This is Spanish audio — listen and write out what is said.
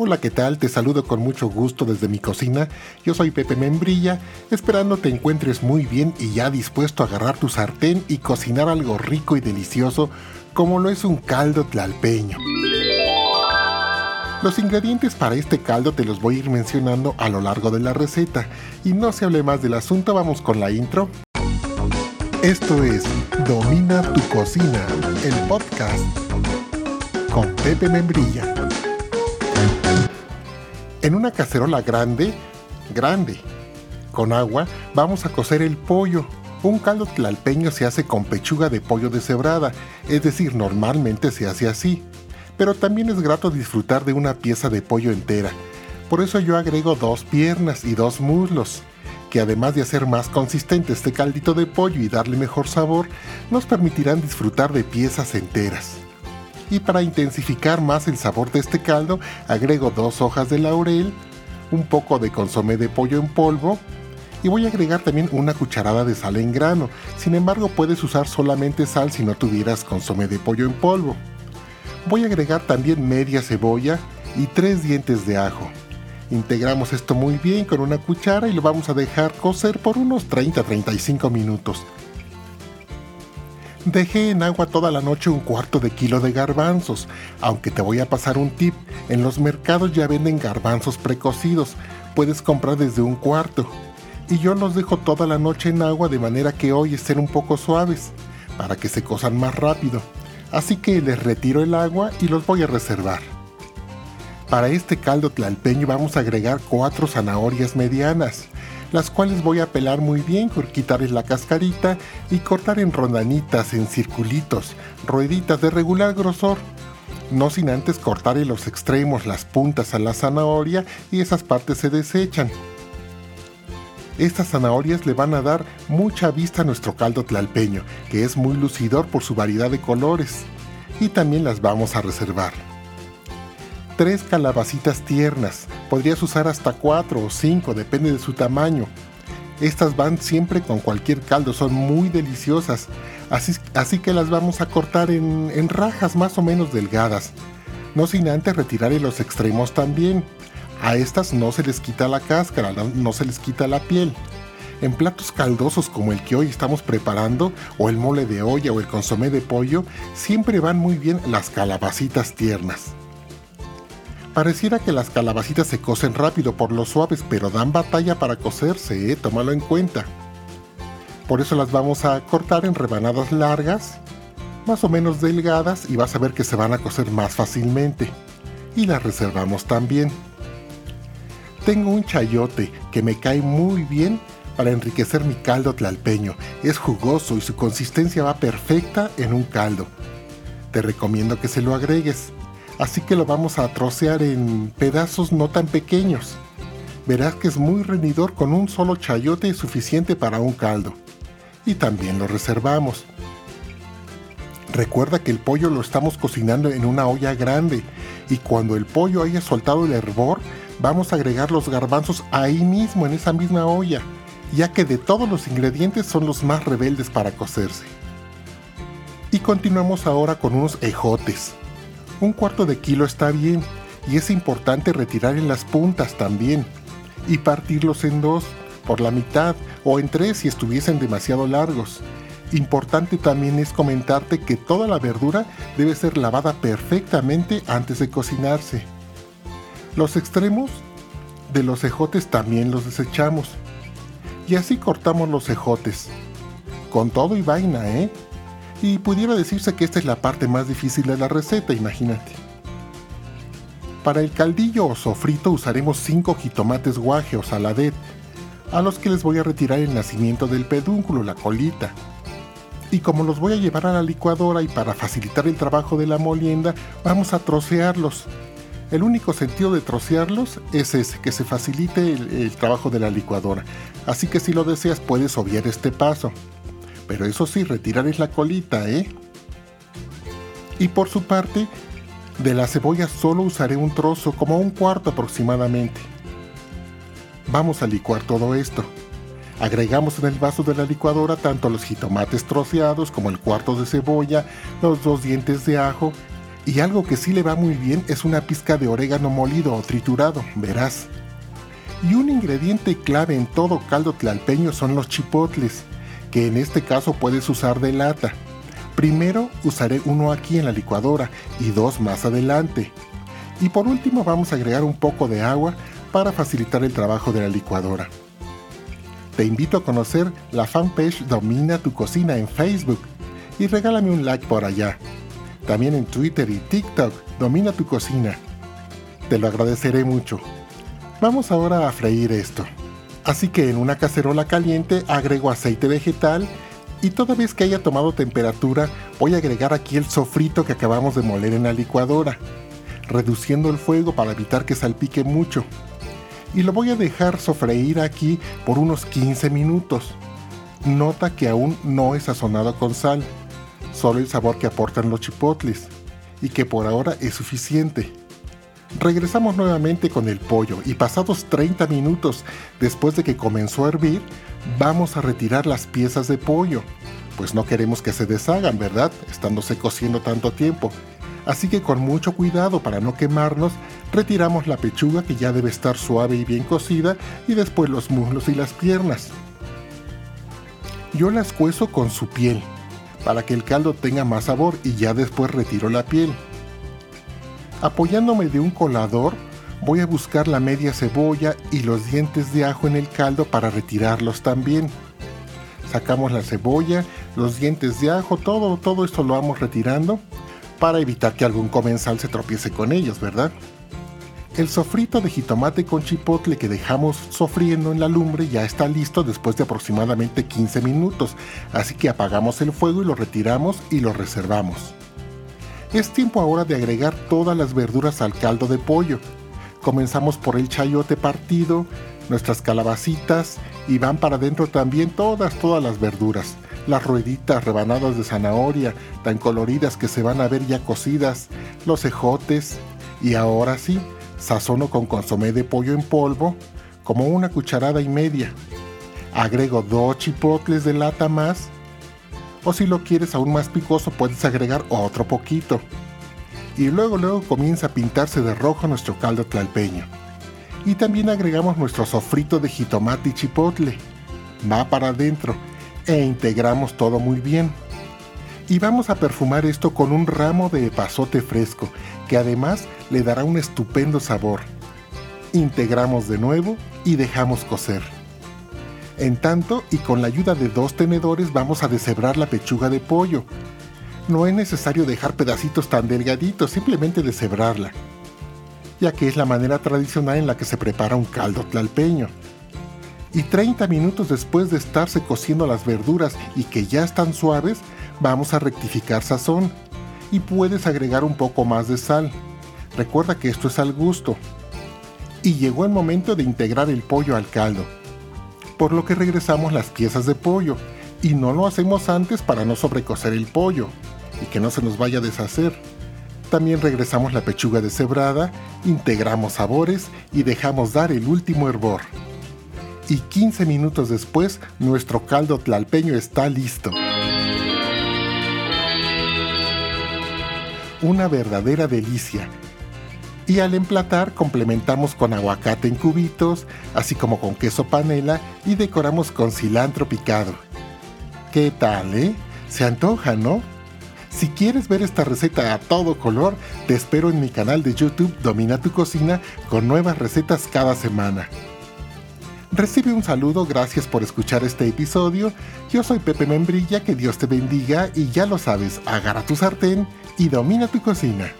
Hola, ¿qué tal? Te saludo con mucho gusto desde mi cocina. Yo soy Pepe Membrilla, esperando te encuentres muy bien y ya dispuesto a agarrar tu sartén y cocinar algo rico y delicioso como lo es un caldo tlalpeño. Los ingredientes para este caldo te los voy a ir mencionando a lo largo de la receta. Y no se hable más del asunto, vamos con la intro. Esto es Domina tu cocina, el podcast con Pepe Membrilla. En una cacerola grande, grande, con agua, vamos a cocer el pollo. Un caldo tlalpeño se hace con pechuga de pollo deshebrada, es decir, normalmente se hace así. Pero también es grato disfrutar de una pieza de pollo entera. Por eso yo agrego dos piernas y dos muslos, que además de hacer más consistente este caldito de pollo y darle mejor sabor, nos permitirán disfrutar de piezas enteras y para intensificar más el sabor de este caldo agrego dos hojas de laurel, un poco de consomé de pollo en polvo y voy a agregar también una cucharada de sal en grano. Sin embargo, puedes usar solamente sal si no tuvieras consomé de pollo en polvo. Voy a agregar también media cebolla y tres dientes de ajo. Integramos esto muy bien con una cuchara y lo vamos a dejar cocer por unos 30-35 minutos. Dejé en agua toda la noche un cuarto de kilo de garbanzos, aunque te voy a pasar un tip, en los mercados ya venden garbanzos precocidos, puedes comprar desde un cuarto. Y yo los dejo toda la noche en agua de manera que hoy estén un poco suaves, para que se cosan más rápido. Así que les retiro el agua y los voy a reservar. Para este caldo tlalpeño vamos a agregar cuatro zanahorias medianas, las cuales voy a pelar muy bien, quitarles la cascarita y cortar en rondanitas, en circulitos, rueditas de regular grosor. No sin antes cortar los extremos, las puntas a la zanahoria y esas partes se desechan. Estas zanahorias le van a dar mucha vista a nuestro caldo tlalpeño, que es muy lucidor por su variedad de colores. Y también las vamos a reservar tres calabacitas tiernas. Podrías usar hasta cuatro o cinco, depende de su tamaño. Estas van siempre con cualquier caldo, son muy deliciosas. Así, que las vamos a cortar en, en rajas más o menos delgadas. No sin antes retirar los extremos también. A estas no se les quita la cáscara, no se les quita la piel. En platos caldosos como el que hoy estamos preparando, o el mole de olla o el consomé de pollo, siempre van muy bien las calabacitas tiernas. Pareciera que las calabacitas se cocen rápido por lo suaves, pero dan batalla para cocerse, ¿eh? tómalo en cuenta. Por eso las vamos a cortar en rebanadas largas, más o menos delgadas, y vas a ver que se van a cocer más fácilmente. Y las reservamos también. Tengo un chayote que me cae muy bien para enriquecer mi caldo tlalpeño. Es jugoso y su consistencia va perfecta en un caldo. Te recomiendo que se lo agregues así que lo vamos a trocear en pedazos no tan pequeños. Verás que es muy rendidor con un solo chayote suficiente para un caldo. Y también lo reservamos. Recuerda que el pollo lo estamos cocinando en una olla grande y cuando el pollo haya soltado el hervor, vamos a agregar los garbanzos ahí mismo en esa misma olla, ya que de todos los ingredientes son los más rebeldes para cocerse. Y continuamos ahora con unos ejotes. Un cuarto de kilo está bien y es importante retirar en las puntas también y partirlos en dos, por la mitad o en tres si estuviesen demasiado largos. Importante también es comentarte que toda la verdura debe ser lavada perfectamente antes de cocinarse. Los extremos de los ejotes también los desechamos. Y así cortamos los ejotes. Con todo y vaina, ¿eh? Y pudiera decirse que esta es la parte más difícil de la receta, imagínate. Para el caldillo o sofrito usaremos 5 jitomates guaje o saladet, a los que les voy a retirar el nacimiento del pedúnculo, la colita. Y como los voy a llevar a la licuadora y para facilitar el trabajo de la molienda, vamos a trocearlos. El único sentido de trocearlos es ese, que se facilite el, el trabajo de la licuadora. Así que si lo deseas puedes obviar este paso pero eso sí, retirarles la colita, ¿eh? Y por su parte, de la cebolla solo usaré un trozo, como un cuarto aproximadamente. Vamos a licuar todo esto. Agregamos en el vaso de la licuadora tanto los jitomates troceados como el cuarto de cebolla, los dos dientes de ajo Y algo que sí le va muy bien es una pizca de orégano molido o triturado, verás. Y un ingrediente clave en todo caldo tlalpeño son los chipotles, que en este caso puedes usar de lata. Primero usaré uno aquí en la licuadora y dos más adelante. Y por último vamos a agregar un poco de agua para facilitar el trabajo de la licuadora. Te invito a conocer la fanpage Domina tu cocina en Facebook y regálame un like por allá. También en Twitter y TikTok, Domina tu cocina. Te lo agradeceré mucho. Vamos ahora a freír esto. Así que en una cacerola caliente agrego aceite vegetal y toda vez que haya tomado temperatura voy a agregar aquí el sofrito que acabamos de moler en la licuadora, reduciendo el fuego para evitar que salpique mucho. Y lo voy a dejar sofreír aquí por unos 15 minutos. Nota que aún no es sazonado con sal, solo el sabor que aportan los chipotles, y que por ahora es suficiente. Regresamos nuevamente con el pollo y pasados 30 minutos después de que comenzó a hervir, vamos a retirar las piezas de pollo, pues no queremos que se deshagan, ¿verdad? Estándose cociendo tanto tiempo. Así que con mucho cuidado para no quemarnos, retiramos la pechuga que ya debe estar suave y bien cocida y después los muslos y las piernas. Yo las cuezo con su piel, para que el caldo tenga más sabor y ya después retiro la piel. Apoyándome de un colador, voy a buscar la media cebolla y los dientes de ajo en el caldo para retirarlos también. Sacamos la cebolla, los dientes de ajo, todo, todo esto lo vamos retirando para evitar que algún comensal se tropiece con ellos, ¿verdad? El sofrito de jitomate con chipotle que dejamos sofriendo en la lumbre ya está listo después de aproximadamente 15 minutos, así que apagamos el fuego y lo retiramos y lo reservamos. Es tiempo ahora de agregar todas las verduras al caldo de pollo. Comenzamos por el chayote partido, nuestras calabacitas y van para adentro también todas, todas las verduras. Las rueditas rebanadas de zanahoria, tan coloridas que se van a ver ya cocidas, los ejotes y ahora sí, sazono con consomé de pollo en polvo, como una cucharada y media. Agrego dos chipotles de lata más o si lo quieres aún más picoso puedes agregar otro poquito. Y luego luego comienza a pintarse de rojo nuestro caldo tlalpeño. Y también agregamos nuestro sofrito de jitomate y chipotle. Va para adentro e integramos todo muy bien. Y vamos a perfumar esto con un ramo de epazote fresco, que además le dará un estupendo sabor. Integramos de nuevo y dejamos cocer. En tanto, y con la ayuda de dos tenedores vamos a deshebrar la pechuga de pollo. No es necesario dejar pedacitos tan delgaditos, simplemente deshebrarla, ya que es la manera tradicional en la que se prepara un caldo tlalpeño. Y 30 minutos después de estarse cociendo las verduras y que ya están suaves, vamos a rectificar sazón. Y puedes agregar un poco más de sal. Recuerda que esto es al gusto. Y llegó el momento de integrar el pollo al caldo por lo que regresamos las piezas de pollo y no lo hacemos antes para no sobrecocer el pollo y que no se nos vaya a deshacer. También regresamos la pechuga deshebrada, integramos sabores y dejamos dar el último hervor. Y 15 minutos después, nuestro caldo tlalpeño está listo. Una verdadera delicia y al emplatar complementamos con aguacate en cubitos, así como con queso panela y decoramos con cilantro picado. ¿Qué tal, eh? Se antoja, ¿no? Si quieres ver esta receta a todo color, te espero en mi canal de YouTube Domina tu cocina con nuevas recetas cada semana. Recibe un saludo, gracias por escuchar este episodio. Yo soy Pepe Membrilla, que Dios te bendiga y ya lo sabes, agarra tu sartén y domina tu cocina.